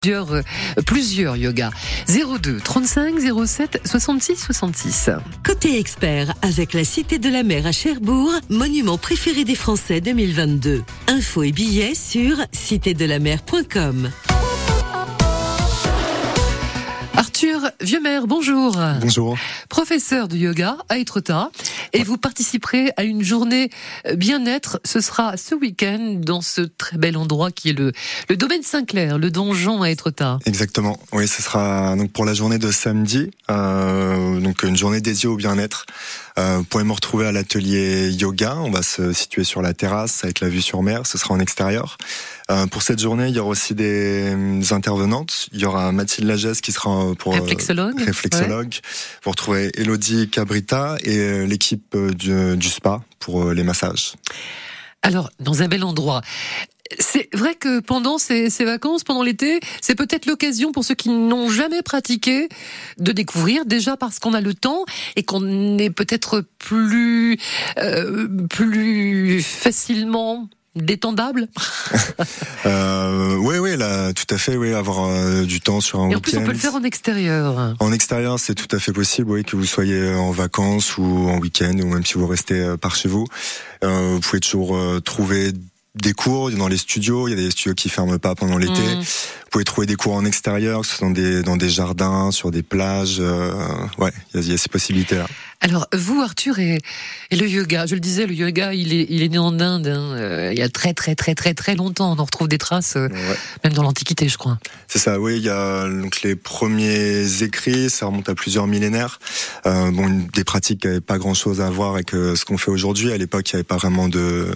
plusieurs, euh, plusieurs yogas. 02 35 07 66 66. Côté expert, avec la Cité de la Mer à Cherbourg, monument préféré des Français 2022. Infos et billets sur citédelamer.com. Arthur Vieuxmer, bonjour. Bonjour. Professeur de yoga à Etretat et vous participerez à une journée bien-être. Ce sera ce week-end dans ce très bel endroit qui est le, le domaine Saint-Clair, le donjon à Etretat. Exactement. Oui, ce sera donc pour la journée de samedi, euh, donc une journée dédiée au bien-être. Euh, vous pouvez me retrouver à l'atelier yoga. On va se situer sur la terrasse avec la vue sur mer. Ce sera en extérieur. Euh, pour cette journée, il y aura aussi des, des intervenantes. Il y aura Mathilde Lagesse qui sera pour réflexologue. réflexologue. Vous retrouverez Elodie Cabrita et l'équipe du, du spa pour les massages. Alors, dans un bel endroit. C'est vrai que pendant ces, ces vacances, pendant l'été, c'est peut-être l'occasion pour ceux qui n'ont jamais pratiqué de découvrir, déjà parce qu'on a le temps et qu'on est peut-être plus, euh, plus facilement détendable euh, Oui, oui, là, tout à fait, oui, avoir euh, du temps sur un week-end. Et en plus, on peut le faire en extérieur. En extérieur, c'est tout à fait possible, oui, que vous soyez en vacances ou en week-end, ou même si vous restez euh, par chez vous. Euh, vous pouvez toujours trouver des cours dans les studios. Il y a des studios qui ferment pas pendant l'été. Mmh. Vous pouvez trouver des cours en extérieur, que ce soit dans des, dans des jardins, sur des plages. Ouais, il y, a, il y a ces possibilités-là. Alors, vous, Arthur, et, et, le yoga, je le disais, le yoga, il est, il est né en Inde hein, euh, il y a très, très, très, très, très longtemps. On en retrouve des traces, euh, Ouais. même dans l'Antiquité, je crois. C'est ça, oui. Il y a donc les premiers écrits, ça remonte à plusieurs millénaires. Euh, bon, des pratiques qui n'avaient pas grand-chose à voir avec euh, ce qu'on fait aujourd'hui. À l'époque, il n'y avait pas vraiment de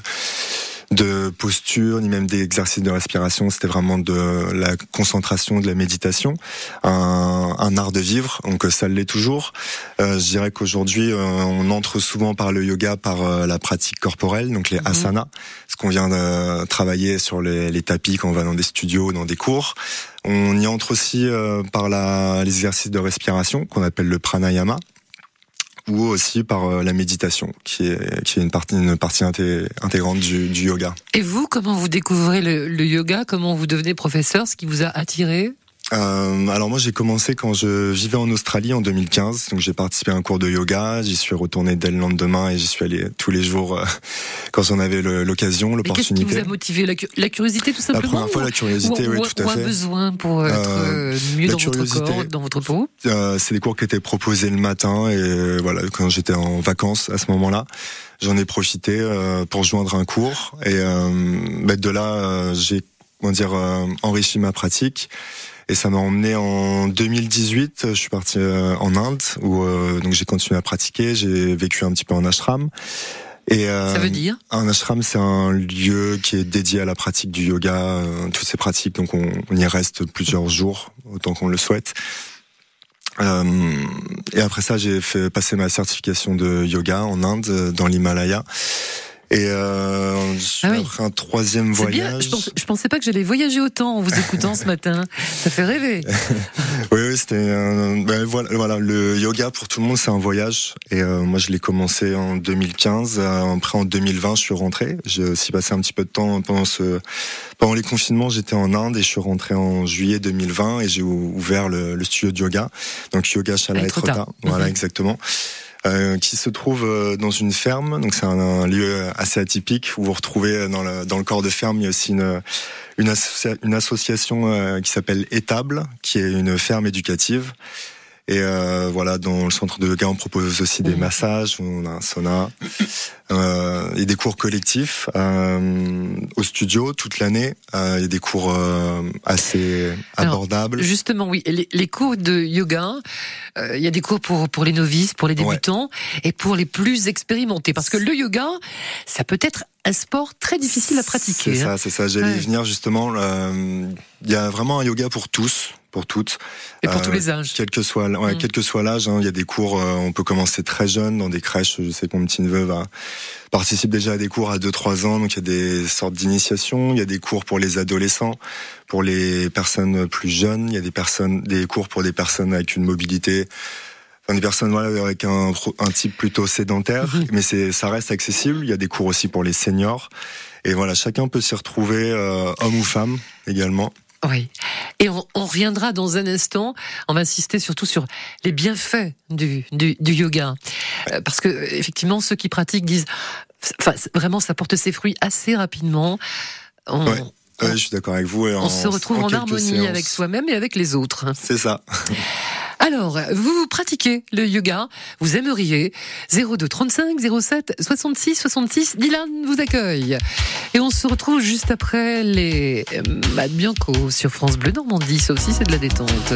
de posture ni même d'exercices de respiration. C'était vraiment de la concentration, de la méditation, un, un art de vivre. Donc euh, ça l'est toujours. Euh, je dirais qu'aujourd'hui, euh, on entre souvent par le yoga, par euh, la pratique corporelle, donc les Mhm. asanas, ce qu'on vient de travailler sur les, les tapis quand on va dans des studios, dans des cours. On y entre aussi euh, par la, les exercices de respiration qu'on appelle le pranayama ou aussi par euh, la méditation qui est, qui est une partie, une partie inté- intégrante du, du yoga. Et vous, comment vous découvrez le, le yoga? Comment vous devenez professeur? Ce qui vous a attiré? Euh, alors moi j'ai commencé quand je vivais en Australie en 2015, donc j'ai participé à un cours de yoga, j'y suis retourné dès le lendemain et j'y suis allé tous les jours euh, quand j'en avais l'occasion, Et Qu'est-ce qui vous l'opportunité. a motivé? La, cu- la curiosité, tout La simplement première fois la ou- curiosité, ou, oui ou- tout ou à un fait. besoin pour être Euh, euh, mieux la dans votre curiosité. corps, dans votre peau? Euh, c'est des cours qui étaient proposés le matin et voilà quand j'étais en vacances à ce moment-là, j'en ai profité pour joindre un cours et euh, bah, de là j'ai comment dire enrichi ma pratique et ça m'a emmené en 2018. Je suis parti euh, en Inde où euh, donc j'ai continué à pratiquer. J'ai vécu un petit peu en ashram. Et euh, Ça veut dire? un ashram, c'est un lieu qui est dédié à la pratique du yoga, euh, toutes ces pratiques. Donc on, on y reste plusieurs jours, autant qu'on le souhaite. Euh, et après ça, j'ai fait passer ma certification de yoga en Inde, euh, dans l'Himalaya. Et euh, Ah oui. après un troisième C'est bien. voyage. Je, pensais pas que j'allais voyager autant en vous écoutant ce matin. Ça fait rêver. Oui, oui, c'était ben voilà, voilà, le yoga pour tout le monde, c'est un voyage. Et euh, moi, je l'ai commencé en 2015. euh, Après, en 2020, je suis rentré. J'ai aussi passé un petit peu de temps pendant ce, pendant les confinements. J'étais en Inde et je suis rentré en juillet 2020 et j'ai ou- ouvert le, le studio de yoga, donc Yoga Shala À Etretat. Etretat. Voilà, Mhm. exactement. Euh, qui se trouve euh, dans une ferme, donc c'est un, un lieu assez atypique où vous retrouvez dans le, dans le corps de ferme, il y a aussi une, une, associa- une association euh, qui s'appelle Étable, qui est une ferme éducative. Et euh, voilà, dans le centre de yoga, on propose aussi des Mhm. massages, on a un sauna euh, et des cours collectifs euh, au studio toute l'année. Euh, Il y a des cours euh, assez Alors, abordables. Justement, oui. Les, les cours de yoga, euh, il y a des cours pour, pour les novices, pour les débutants et pour les plus expérimentés. Parce que le yoga, ça peut être un sport très difficile à pratiquer. C'est hein. ça, c'est ça. J'allais Ouais. y venir justement. euh, Il y a vraiment un yoga pour tous, pour toutes. Et pour Euh, tous les âges. Quel que soit, ouais, Mm. quel que soit l'âge, hein, il y a des cours. euh, on peut commencer très jeune dans des crèches. Je sais que mon petit neveu va participe déjà à des cours à 2-3 ans. Donc il y a des sortes d'initiation. Il y a des cours pour les adolescents, pour les personnes plus jeunes. Il y a des personnes, des cours pour des personnes avec une mobilité. Enfin, des personnes voilà, avec un, type plutôt sédentaire, Mhm. mais c'est ça reste accessible. Il y a des cours aussi pour les seniors. Et voilà, chacun peut s'y retrouver, euh, homme ou femme également. Oui. Et on, reviendra dans un instant. On va insister surtout sur les bienfaits du, du, yoga. Euh, parce que, effectivement, ceux qui pratiquent disent, enfin, vraiment, ça porte ses fruits assez rapidement. On, je suis d'accord avec vous. on se retrouve en, harmonie avec soi-même et avec les autres. C'est ça. Alors, vous pratiquez le yoga, vous aimeriez 02 35 07 66 66. Dylan vous accueille. Et on se retrouve juste après les euh, Mad Bianco sur France Bleu Normandie. Ça aussi, c'est de la détente.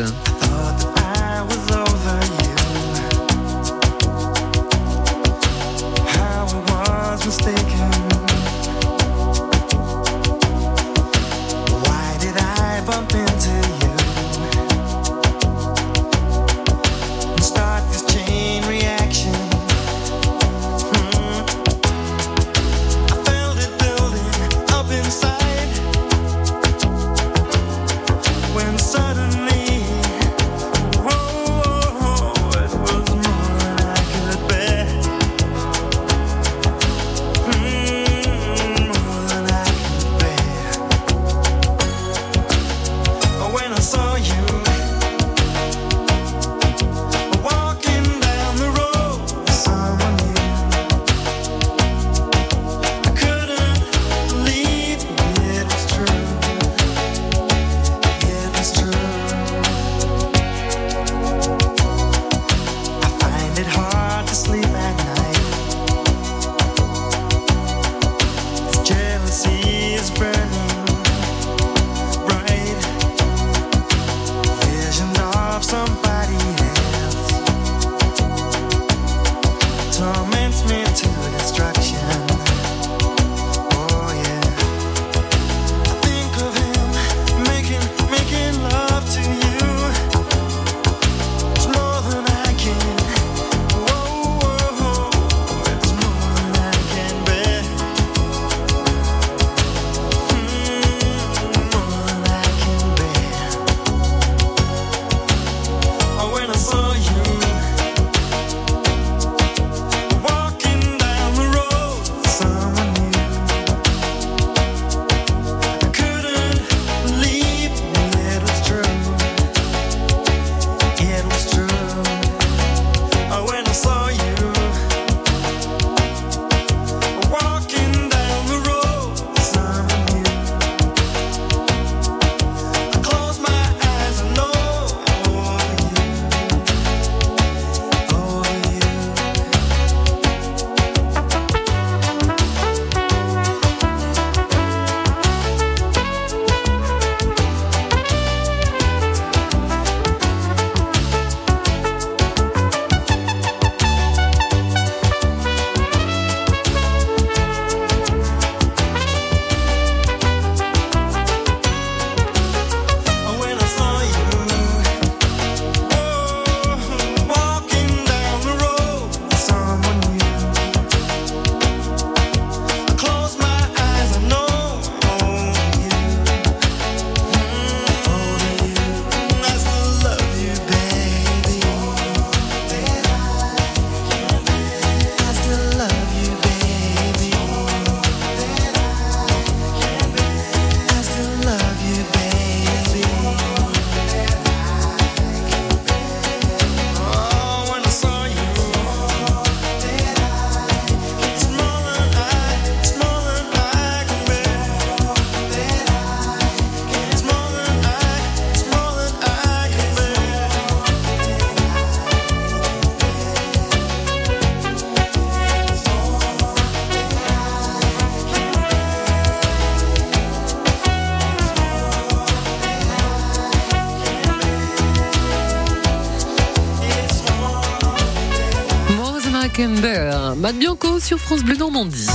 Matt Bianco sur France Bleu Normandie.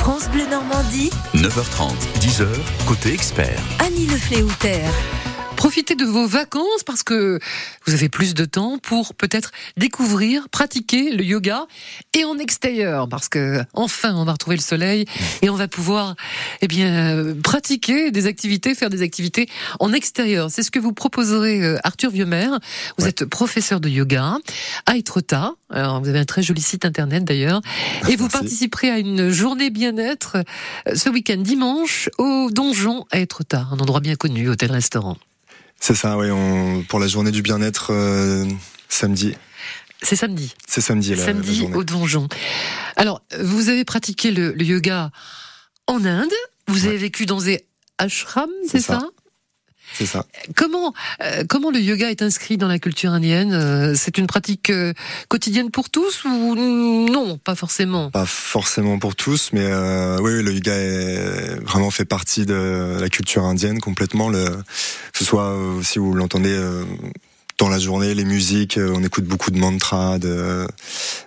France Bleu Normandie. 9h30, 10h, côté expert. Annie Le Profitez de vos vacances parce que vous avez plus de temps pour peut-être découvrir, pratiquer le yoga et en extérieur parce que enfin on va retrouver le soleil et on va pouvoir eh bien pratiquer des activités, faire des activités en extérieur. C'est ce que vous proposerez euh, Arthur Vieumer. Vous êtes professeur de yoga à Etretat. Alors vous avez un très joli site internet d'ailleurs et vous participerez à une journée bien-être euh, ce week-end dimanche au Donjon à Etretat, un endroit bien connu, hôtel-restaurant. C'est ça, oui. On, pour la journée du bien-être euh, samedi. C'est samedi. C'est samedi. La, samedi au donjon. Alors, vous avez pratiqué le, yoga en Inde. Vous avez vécu dans des ashrams, c'est ça, c'est ça. Comment euh, comment le yoga est inscrit dans la culture indienne? Euh, C'est une pratique quotidienne pour tous ou non? Pas forcément. Pas forcément pour tous, mais oui, le yoga est vraiment fait partie de la culture indienne complètement. Le, que ce soit si vous l'entendez dans la journée, les musiques, euh, on écoute beaucoup de mantras, de,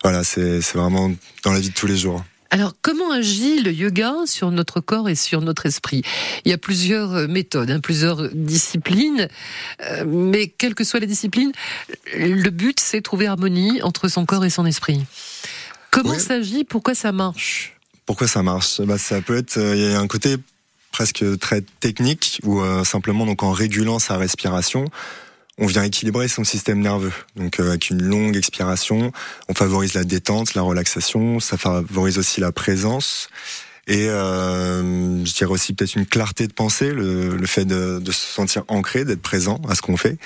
voilà, c'est vraiment dans la vie de tous les jours. Alors, comment agit le yoga sur notre corps et sur notre esprit? Il y a plusieurs euh, méthodes, hein, plusieurs disciplines, euh, mais quelle que soit la discipline, le but c'est trouver harmonie entre son corps et son esprit. Comment ça agit Pourquoi ça marche? Pourquoi ça marche? Bah, Ça peut être, il y a un côté presque très technique, ou simplement donc en régulant sa respiration, on vient équilibrer son système nerveux. Donc euh, avec une longue expiration, on favorise la détente, la relaxation, ça favorise aussi la présence et euh, je dirais aussi peut-être une clarté de pensée, le, le fait de, de, se sentir ancré, d'être présent à ce qu'on fait.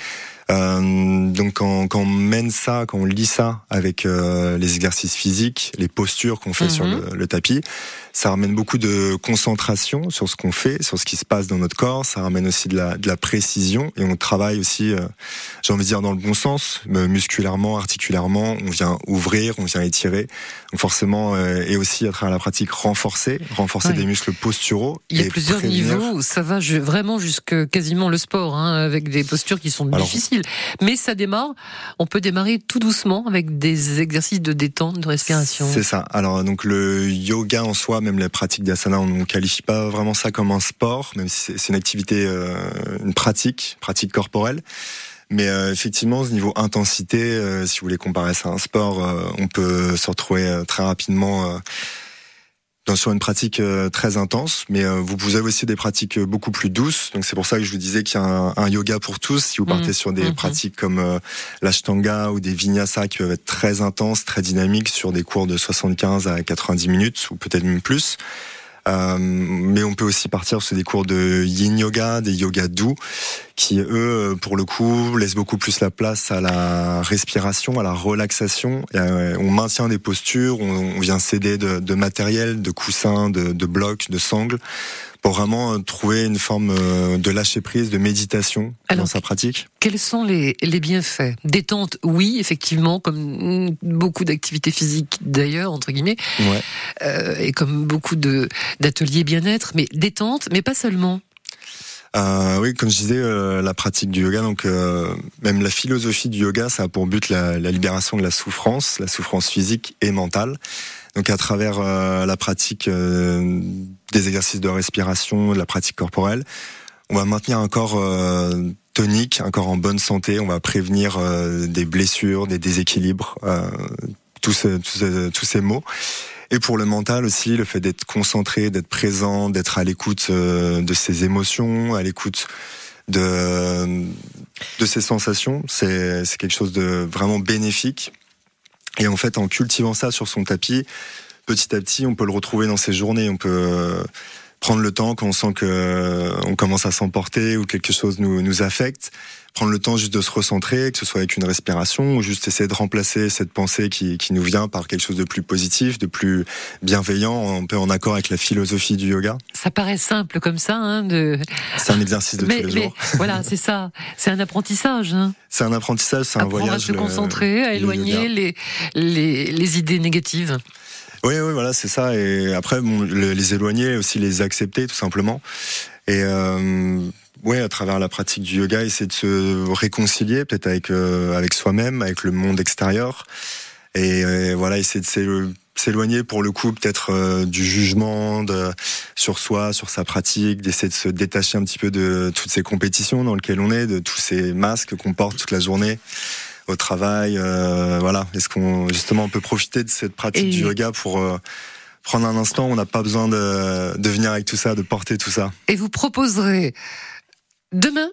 Euh, donc quand, quand, on mène ça, quand on lit ça avec euh, les exercices physiques, les postures qu'on fait sur mhm. le, le, tapis, ça ramène beaucoup de concentration sur ce qu'on fait, sur ce qui se passe dans notre corps. Ça ramène aussi de la, de la précision et on travaille aussi, euh, j'ai envie de dire dans le bon sens, musculairement, articulairement. On vient ouvrir, on vient étirer. Donc forcément, euh, et aussi à travers la pratique renforcer, renforcer des muscles posturaux. Il y a plusieurs niveaux. Ça va vraiment jusque quasiment le sport, hein, avec des postures qui sont difficiles mais ça démarre, on peut démarrer tout doucement avec des exercices de détente, de respiration. C'est ça. Alors donc le yoga en soi, même la pratique d'asana, on ne qualifie pas vraiment ça comme un sport, même si c'est une activité, euh, une pratique, pratique corporelle. Mais euh, effectivement, ce niveau intensité, euh, si vous voulez comparer ça à un sport, on peut se retrouver très rapidement sur une pratique euh, très intense, mais euh, vous, avez aussi des pratiques euh, beaucoup plus douces. Donc c'est pour ça que je vous disais qu'il y a un, yoga pour tous. Si vous partez mmh. sur des mmh. pratiques comme l'ashtanga ou des vinyasa qui peuvent être très intenses, très dynamiques sur des cours de 75 à 90 minutes ou peut-être même plus. Euh, mais on peut aussi partir sur des cours de yin yoga, des yoga doux, qui eux, pour le coup, laissent beaucoup plus la place à la respiration, à la relaxation. Euh, on maintient des postures, on, vient céder de, matériel, de coussins, de blocs, de sangles pour vraiment euh, trouver une forme euh, de lâcher prise, de méditation dans sa pratique. Quels sont les, les bienfaits? Détente, oui, effectivement, comme beaucoup d'activités physiques d'ailleurs, entre guillemets, ouais. euh, et comme beaucoup de d'ateliers bien-être, mais détente, mais pas seulement. Euh, oui, comme je disais, euh, la pratique du yoga, donc euh, même la philosophie du yoga, ça a pour but la, la libération de la souffrance, la souffrance physique et mentale. Donc à travers euh, la pratique euh, des exercices de respiration, de la pratique corporelle, on va maintenir un corps euh, tonique, un corps en bonne santé, on va prévenir des blessures, des déséquilibres, tous, ces, tous, ces, mots. Et pour le mental aussi, le fait d'être concentré, d'être présent, d'être à l'écoute de ses émotions, à l'écoute de, de ses sensations, c'est quelque chose de vraiment bénéfique et en fait, en cultivant ça sur son tapis, petit à petit, on peut le retrouver dans ses journées. On peut euh, prendre le temps quand on sent que euh, on commence à s'emporter ou quelque chose nous, nous affecte, prendre le temps juste de se recentrer, que ce soit avec une respiration ou juste essayer de remplacer cette pensée qui, qui nous vient par quelque chose de plus positif, de plus bienveillant, un peu en accord avec la philosophie du yoga. Ça paraît simple comme ça, hein, de. C'est un exercice de tous les jours. voilà, c'est ça. C'est un apprentissage. Hein. C'est un apprentissage, c'est un voyage. À se concentrer, à éloigner les, les, les idées négatives. Oui, oui, voilà, c'est ça. Et après, bon, les éloigner, aussi les accepter, tout simplement. Et euh, à travers la pratique du yoga, essayer de se réconcilier, peut-être avec euh, avec soi-même, avec le monde extérieur. Et, voilà, essayer de s'éloigner pour le coup peut-être euh, du jugement de, sur soi, sur sa pratique, d'essayer de se détacher un petit peu de toutes ces compétitions dans lesquelles on est, de tous ces masques qu'on porte toute la journée au travail. Euh, voilà, est-ce qu'on justement on peut profiter de cette pratique du yoga pour euh, prendre un instant? On n'a pas besoin de, de venir avec tout ça, de porter tout ça. Et vous proposerez demain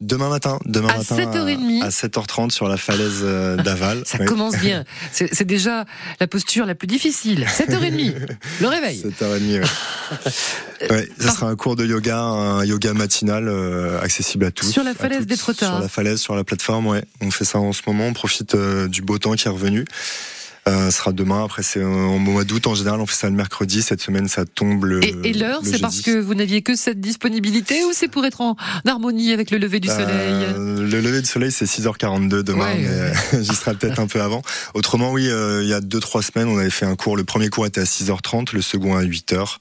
Demain matin, demain à matin 7h30. à 7h30 sur la falaise euh, d'Aval. Ça commence bien. C'est déjà la posture la plus difficile. 7h30, le réveil. 7h30, ouais. ouais ça sera un cours de yoga, un yoga matinal euh, accessible à tous. Sur la falaise d'Étretat. Sur la falaise, sur la plateforme, ouais. On fait ça en ce moment, on profite euh, du beau temps qui est revenu. Euh, sera demain. Après, c'est en mois d'août. En général, on fait ça le mercredi. Cette semaine, ça tombe le. Et, et l'heure, c'est parce que vous n'aviez que cette disponibilité ou c'est pour être en harmonie avec le lever du bah, soleil Le lever du soleil, c'est 6h42 demain, ouais, mais j'y serai peut-être un peu avant. Autrement, oui, euh, il y a deux trois semaines, on avait fait un cours. Le premier cours était à 6h30, le second à 8h.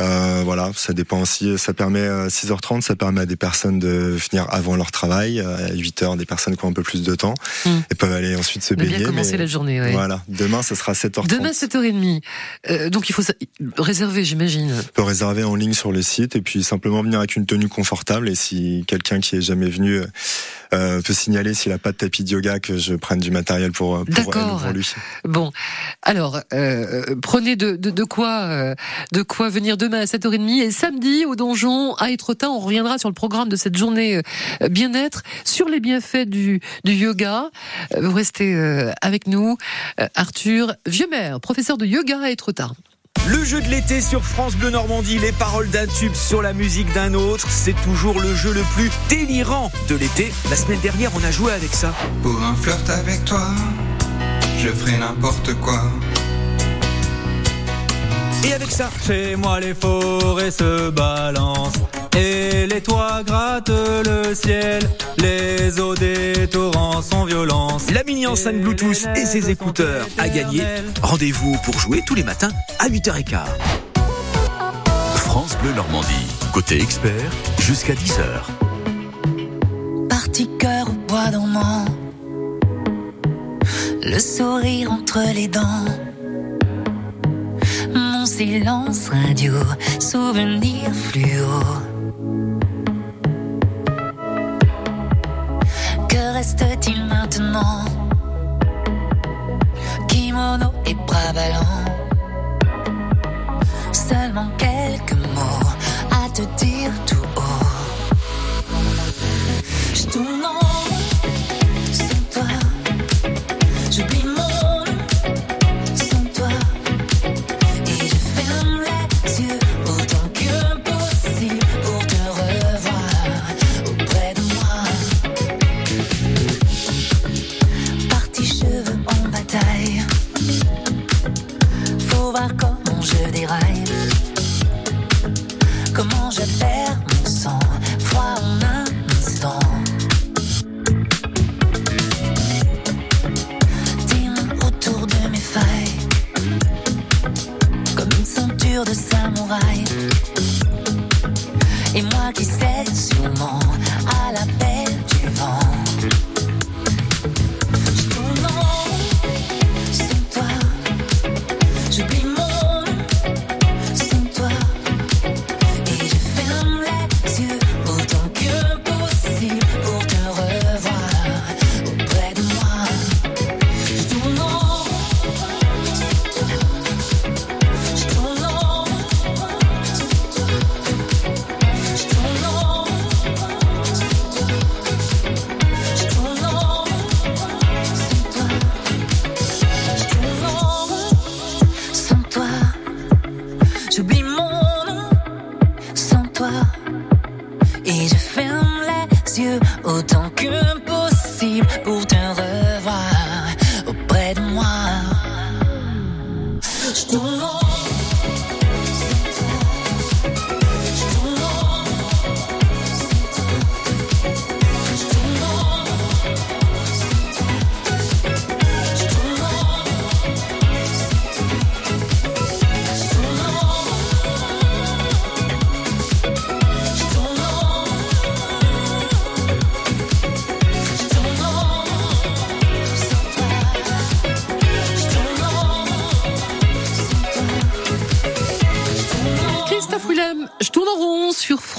Euh, voilà, ça dépend aussi. Ça permet à 6h30, ça permet à des personnes de finir avant leur travail. À 8h, des personnes qui ont un peu plus de temps Mm. et peuvent aller ensuite se baigner. bien commencé mais la journée, ouais. Voilà, demain, ça sera 7h30. Demain 7h30. Euh, donc il faut réserver, j'imagine. On peut réserver en ligne sur le site et puis simplement venir avec une tenue confortable. Et si quelqu'un qui est jamais venu euh, peut signaler s'il a pas de tapis de yoga que je prenne du matériel pour pour, elle ou D'accord. pour lui. Bon, alors euh, prenez de, de, de quoi euh, de quoi venir demain à 7h30 et samedi au donjon à Étretat, on reviendra sur le programme de cette journée euh, bien-être, sur les bienfaits du, du yoga. Euh, Vous restez euh, avec nous, Euh, Arthur Vieuxmer, professeur de yoga à Étretat. Le jeu de l'été sur France Bleu Normandie, les paroles d'un tube sur la musique d'un autre, c'est toujours le jeu le plus délirant de l'été. La semaine dernière, on a joué avec ça. Pour un flirt avec toi, je ferai n'importe quoi. Et avec ça, Chez moi les forêts se balancent et les toits grattent le ciel. Les eaux des torrents sont violents. la mini enceinte Bluetooth et ses écouteurs à gagner. Rendez-vous pour jouer tous les matins à 8h15. France Bleu Normandie. Côté expert, jusqu'à 10h. Parti cœur au bois dormant, le sourire entre les dents. Mon silence radio, souvenir fluo. Que reste-t-il maintenant Kimono et bras ballants. Seulement quelques mots à te dire tout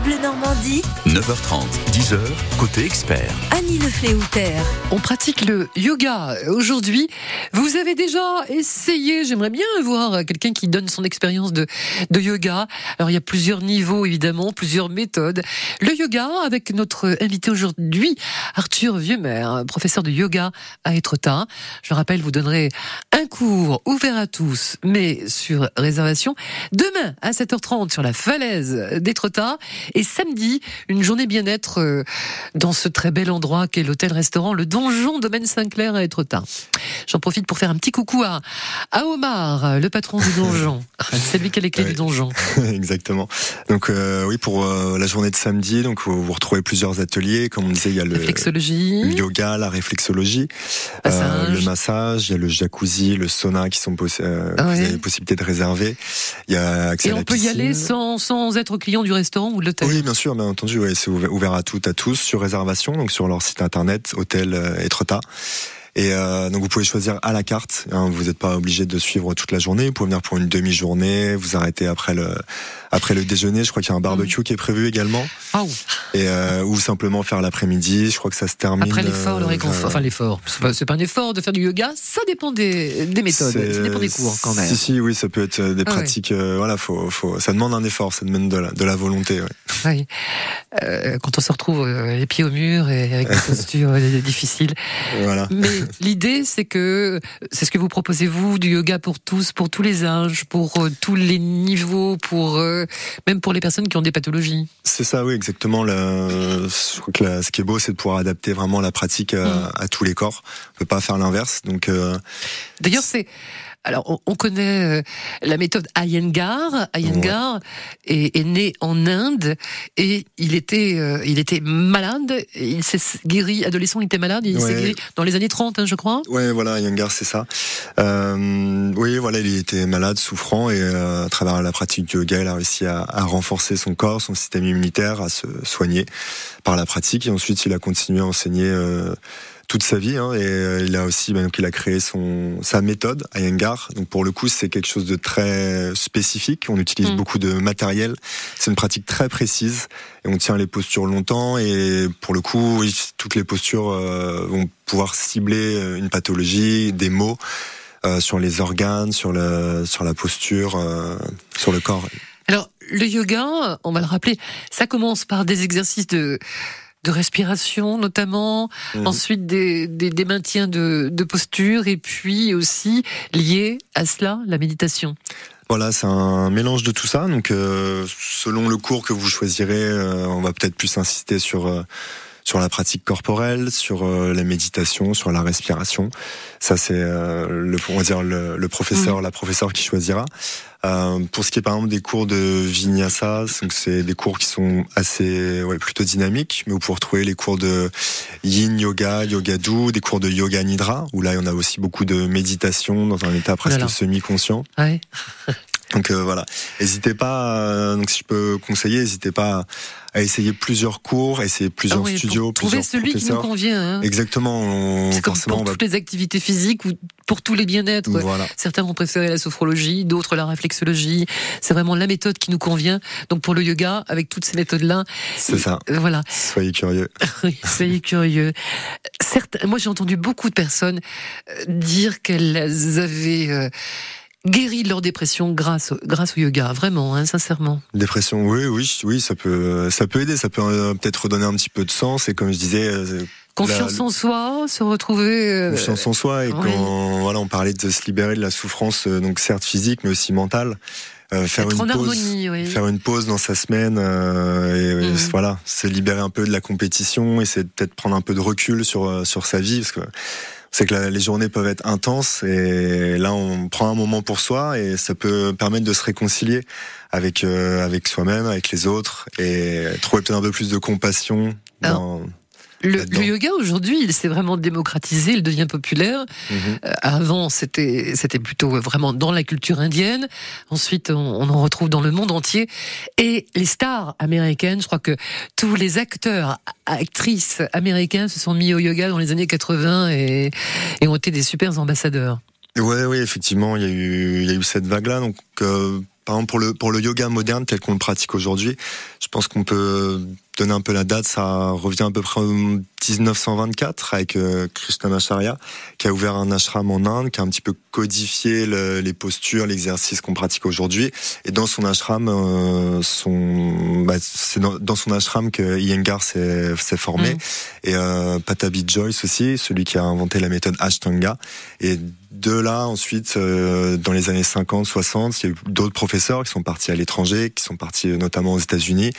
France Bleu Normandie, 9h30, 10h, côté expert. Annie Lefléouter. On pratique le yoga aujourd'hui. Vous avez déjà essayé, j'aimerais bien voir quelqu'un qui donne son expérience de, de yoga. Alors il y a plusieurs niveaux évidemment, plusieurs méthodes. Le yoga avec notre invité aujourd'hui, Arthur Vieumer, professeur de yoga à Étretat. Je rappelle, vous donnerez un cours ouvert à tous, mais sur réservation. Demain à 7h30 sur la falaise d'Étretat. Et samedi, une journée bien-être euh, dans ce très bel endroit qu'est l'hôtel-restaurant Le Donjon Domaine Saint-Clair à Étretat. J'en profite pour faire un petit coucou à, à Omar, le patron du donjon. C'est lui qui a les clés Oui. du donjon. Exactement. Donc euh, oui, pour euh, la journée de samedi, donc vous, vous retrouvez plusieurs ateliers. Comme on disait, il y a le, Réflexologie. le yoga, la réflexologie, Massage. euh, le massage, il y a le jacuzzi, le sauna qui sont possi- ouais. avez possibilité de réserver. Il y a accès Et à la on peut y aller sans, sans être client du restaurant ou de l'hôtel. Oui, bien sûr, bien entendu. Ouais, c'est ouvert, à toutes, à tous, sur réservation, donc sur leur site internet, hôtel euh, Étretat. Et euh, donc vous pouvez choisir à la carte. hein, vous n'êtes pas obligé de suivre toute la journée. Vous pouvez venir pour une demi-journée. Vous arrêtez après le après le déjeuner. Je crois qu'il y a un barbecue qui est prévu également. Ah, ou- Et euh, ou simplement faire l'après-midi. Je crois que ça se termine. après l'effort, le euh, réconfort. vers- Enfin, l'effort. C'est pas, un effort de faire du yoga. Ça dépend des, des méthodes. Ça dépend des cours, quand même. Si, si, oui, ça peut être euh, des Ah ouais. pratiques. euh, voilà, faut, faut, ça demande un effort, ça demande de la, de la volonté. Ouais. Oui. Euh, quand on se retrouve euh, les pieds au mur et avec des postures euh, difficiles. Voilà. Mais l'idée, c'est que c'est ce que vous proposez vous du yoga pour tous, pour tous les âges, pour euh, tous les niveaux, pour euh, même pour les personnes qui ont des pathologies. C'est ça, oui, exactement. Le, la- ce qui est beau, c'est de pouvoir adapter vraiment la pratique à, Mm. à tous les corps. On peut pas faire l'inverse. Donc, euh, D'ailleurs, c'est alors on, on connaît euh, la méthode Iyengar. Iyengar est, est né en Inde et il était euh, il était malade. Il s'est guéri adolescent. Il était malade. Il s'est Ouais. guéri dans les années 30, hein, je crois. ouais, voilà, Yangar, c'est ça. Euh, oui, voilà, il était malade, souffrant, et euh, à travers la pratique du yoga, il a réussi à, à renforcer son corps, son système immunitaire, à se soigner par la pratique. Et ensuite, il a continué à enseigner. Toute sa vie hein, et euh, il a aussi ben, donc il a créé son sa méthode Iyengar. Donc pour le coup c'est quelque chose de très spécifique. On utilise Mm. beaucoup de matériel. C'est une pratique très précise et on tient les postures longtemps. Et pour le coup oui, toutes les postures euh, vont pouvoir cibler une pathologie des mots euh, sur les organes sur le sur la posture euh, sur le corps. Alors, le yoga, on va le rappeler, ça commence par des exercices de de respiration notamment, Mhm. ensuite des, des, des maintiens de, de posture et puis aussi lié à cela la méditation. Voilà, c'est un mélange de tout ça. Donc, euh, selon le cours que vous choisirez, euh, on va peut-être plus insister sur euh, sur la pratique corporelle, sur euh, la méditation, sur la respiration. Ça, c'est euh, le, on va dire le, le professeur, la professeure qui choisira. Euh, pour ce qui est par exemple des cours de vinyasa, donc c'est des cours qui sont assez, ouais, plutôt dynamiques, mais vous pouvez retrouver les cours de yin yoga, yoga do, des cours de yoga nidra, où là, il y en a aussi beaucoup de méditation dans un état presque semi-conscient. Ouais. Donc euh, voilà, n'hésitez pas. euh, donc si je peux conseiller, n'hésitez pas à essayer plusieurs cours, essayer plusieurs Ah oui, pour studios, trouver plusieurs celui qui nous convient. hein. Exactement. C'est comme forcément, pour va. toutes les activités physiques ou pour tous les bien-être. Voilà. Certains vont préférer la sophrologie, d'autres la réflexologie. C'est vraiment la méthode qui nous convient. Donc pour le yoga, avec toutes ces méthodes-là, C'est ça. euh, voilà. Soyez curieux. Oui, soyez curieux. Certes, moi j'ai entendu beaucoup de personnes euh, dire qu'elles avaient euh, guéri de leur dépression grâce au, grâce au yoga, vraiment, hein, sincèrement. Dépression, oui, oui, oui, ça peut, ça peut aider. Ça peut euh, peut-être redonner un petit peu de sens. Et comme je disais, euh, Confiance La- en soi, se retrouver. euh, confiance en soi. Et oui. quand voilà, on parlait de se libérer de la souffrance, donc certes physique, mais aussi mentale. euh, faire être une pause, harmonie, oui. faire une pause dans sa semaine euh, et, et Mhm. voilà, se libérer un peu de la compétition et c'est peut-être prendre un peu de recul sur sur sa vie parce que c'est que la- les journées peuvent être intenses et là on prend un moment pour soi et ça peut permettre de se réconcilier avec euh, avec soi-même, avec les autres et trouver peut-être un peu plus de compassion. Dans... Le, yoga aujourd'hui, il s'est vraiment démocratisé, il devient populaire. Mhm. Euh, avant, c'était c'était plutôt vraiment dans la culture indienne. Ensuite, on, on en retrouve dans le monde entier. Et les stars américaines, je crois que tous les acteurs, actrices américains se sont mis au yoga dans les années 80 et, et ont été des super ambassadeurs. Ouais, oui, effectivement, il y a eu, il y a eu cette vague-là. Donc, euh, par exemple pour le pour le yoga moderne tel qu'on le pratique aujourd'hui, je pense qu'on peut donner un peu la date, ça revient à peu près en 1924 avec euh, Krishnamacharya qui a ouvert un ashram en Inde, qui a un petit peu codifié le- les postures, l'exercice qu'on pratique aujourd'hui. Et dans son ashram, euh, son, bah, c'est dans, dans son ashram que Iyengar s'est s'est formé. Mm. Et euh, Patabi Joyce aussi, celui qui a inventé la méthode Ashtanga. Et de là, ensuite, euh, dans les années 50, 60, il y a eu d'autres professeurs qui sont partis à l'étranger, qui sont partis notamment aux États-Unis,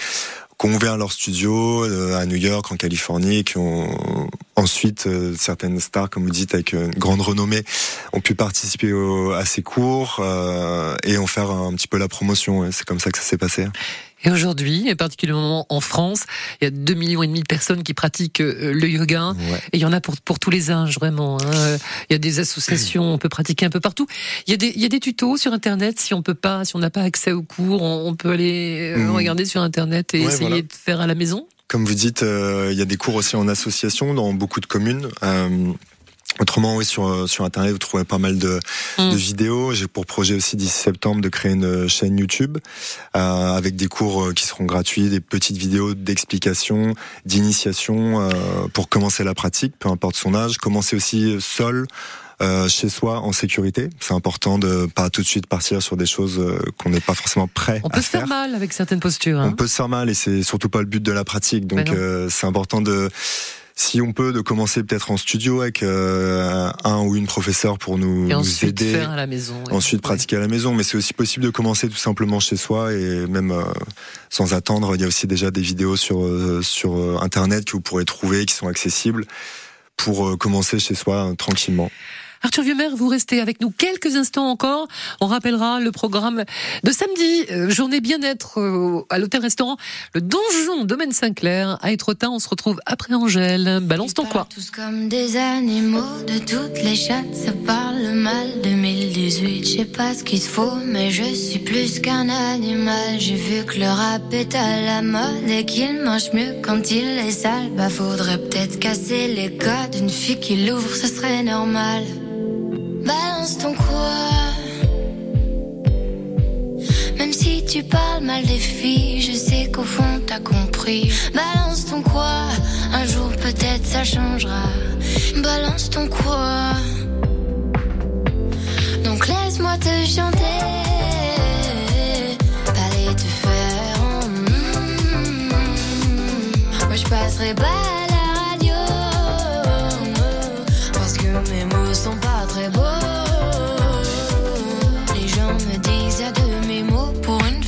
qui ont ouvert leur studio euh, à New York, en Californie, qui ont ensuite euh, certaines stars, comme vous dites, avec une grande renommée, ont pu participer à ces cours euh, et en faire un petit peu la promotion. C'est comme ça que ça s'est passé. Et aujourd'hui, et particulièrement en France, il y a 2 millions et demi de personnes qui pratiquent euh, le yoga. Ouais. Et il y en a pour, pour tous les âges, vraiment. hein. Il y a des associations, on peut pratiquer un peu partout. Il y a des, il y a des tutos sur Internet. Si on peut pas, si on n'a pas accès aux cours, on, on peut aller euh, Mhm. regarder sur Internet et Ouais, essayer voilà. de faire à la maison. Comme vous dites, euh, il y a des cours aussi en association dans beaucoup de communes. Euh, Autrement, oui, sur, euh, sur Internet, vous trouvez pas mal de, Mm. de vidéos. J'ai pour projet aussi d'ici septembre de créer une chaîne YouTube euh, avec des cours euh, qui seront gratuits, des petites vidéos d'explication, d'initiation euh, pour commencer la pratique, peu importe son âge. Commencer aussi seul. euh, chez soi en sécurité, c'est important de pas tout de suite partir sur des choses euh, qu'on n'est pas forcément prêt On à peut se faire faire. mal avec certaines postures. On Hein. peut se faire mal et c'est surtout pas le but de la pratique. Donc non. euh, c'est important de, si on peut, de commencer peut-être en studio avec euh, un ou une professeur pour nous, Et nous ensuite aider. faire à la maison. ouais. Ensuite Ouais. pratiquer à la maison, mais c'est aussi possible de commencer tout simplement chez soi et même euh, sans attendre. Il y a aussi déjà des vidéos sur euh, sur euh, internet que vous pourrez trouver qui sont accessibles pour euh, commencer chez soi euh, tranquillement. Arthur Vieumer, vous restez avec nous quelques instants encore. On rappellera le programme de samedi, euh, journée bien-être euh, à l'hôtel-restaurant Le Donjon Domaine Saint-Clair à Étretat. On se retrouve après Angèle. Balance ton quoi Tous comme des animaux de toutes les chattes, ça parle mal. 2018, je sais pas ce qu'il faut, mais je suis plus qu'un animal. J'ai vu que le rap est à la mode et qu'il mange mieux quand il est sale. Bah faudrait peut-être casser les codes. Une fille qui l'ouvre, ce serait normal. Balance ton quoi. Même si tu parles mal des filles, je sais qu'au fond t'as compris. Balance ton quoi, un jour peut-être ça changera. Balance ton quoi. Donc laisse-moi te chanter. T'allais te faire. mm. Moi je passerai pas à la radio. Parce que mes mots sont pas très beaux.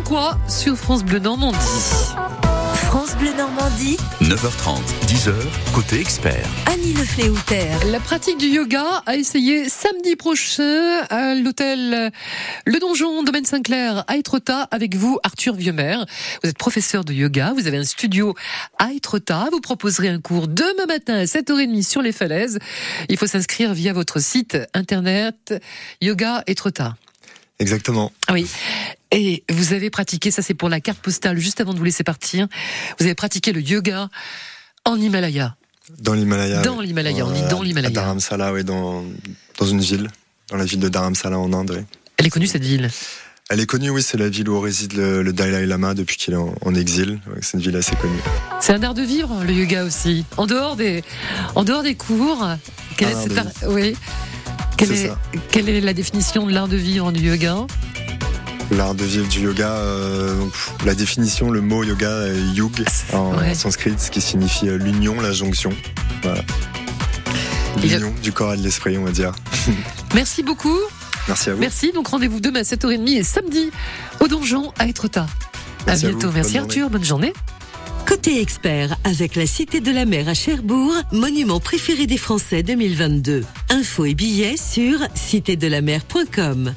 Quoi. Sur France Bleu Normandie. France Bleu Normandie, 9h30, 10h, côté expert. Annie Lefléouter. La pratique du yoga a essayé samedi prochain à l'hôtel Le Donjon, domaine Saint-Clair, à Étretat, avec vous, Arthur Vieumer. Vous êtes professeur de yoga, vous avez un studio à Étretat, vous proposerez un cours demain matin à 7h30 sur les falaises. Il faut s'inscrire via votre site internet Yoga Étretat. Exactement. Ah Oui. Et vous avez pratiqué, ça c'est pour la carte postale, juste avant de vous laisser partir, vous avez pratiqué le yoga en Himalaya. Dans l'Himalaya. Dans oui. l'Himalaya, on dit Euh, dans l'Himalaya. À Dharamsala, oui, dans, dans une ville, dans la ville de Dharamsala en Inde. oui. Elle est connue cette ville? Elle est connue, oui, c'est la ville où réside le, le Dalai Lama depuis qu'il est en, en exil. C'est une ville assez connue. C'est un art de vivre, le yoga aussi. En dehors des, en dehors des cours, quel est cet art- oui. Quelle est, ça. quelle est la définition de l'art de vivre du yoga L'art de vivre du yoga, euh, pff, la définition, le mot yoga est yug en Ouais. sanskrit, ce qui signifie euh, l'union, la jonction. Voilà. L'union du corps et de l'esprit, on va dire. Merci beaucoup. Merci à vous. Merci. Donc rendez-vous demain à 7h30 et samedi au donjon à Étretat. Merci à bientôt. Merci Bonne Arthur. Bonne journée. Côté expert, avec la Cité de la Mer à Cherbourg, monument préféré des Français 2022. Infos et billets sur citédelamer.com.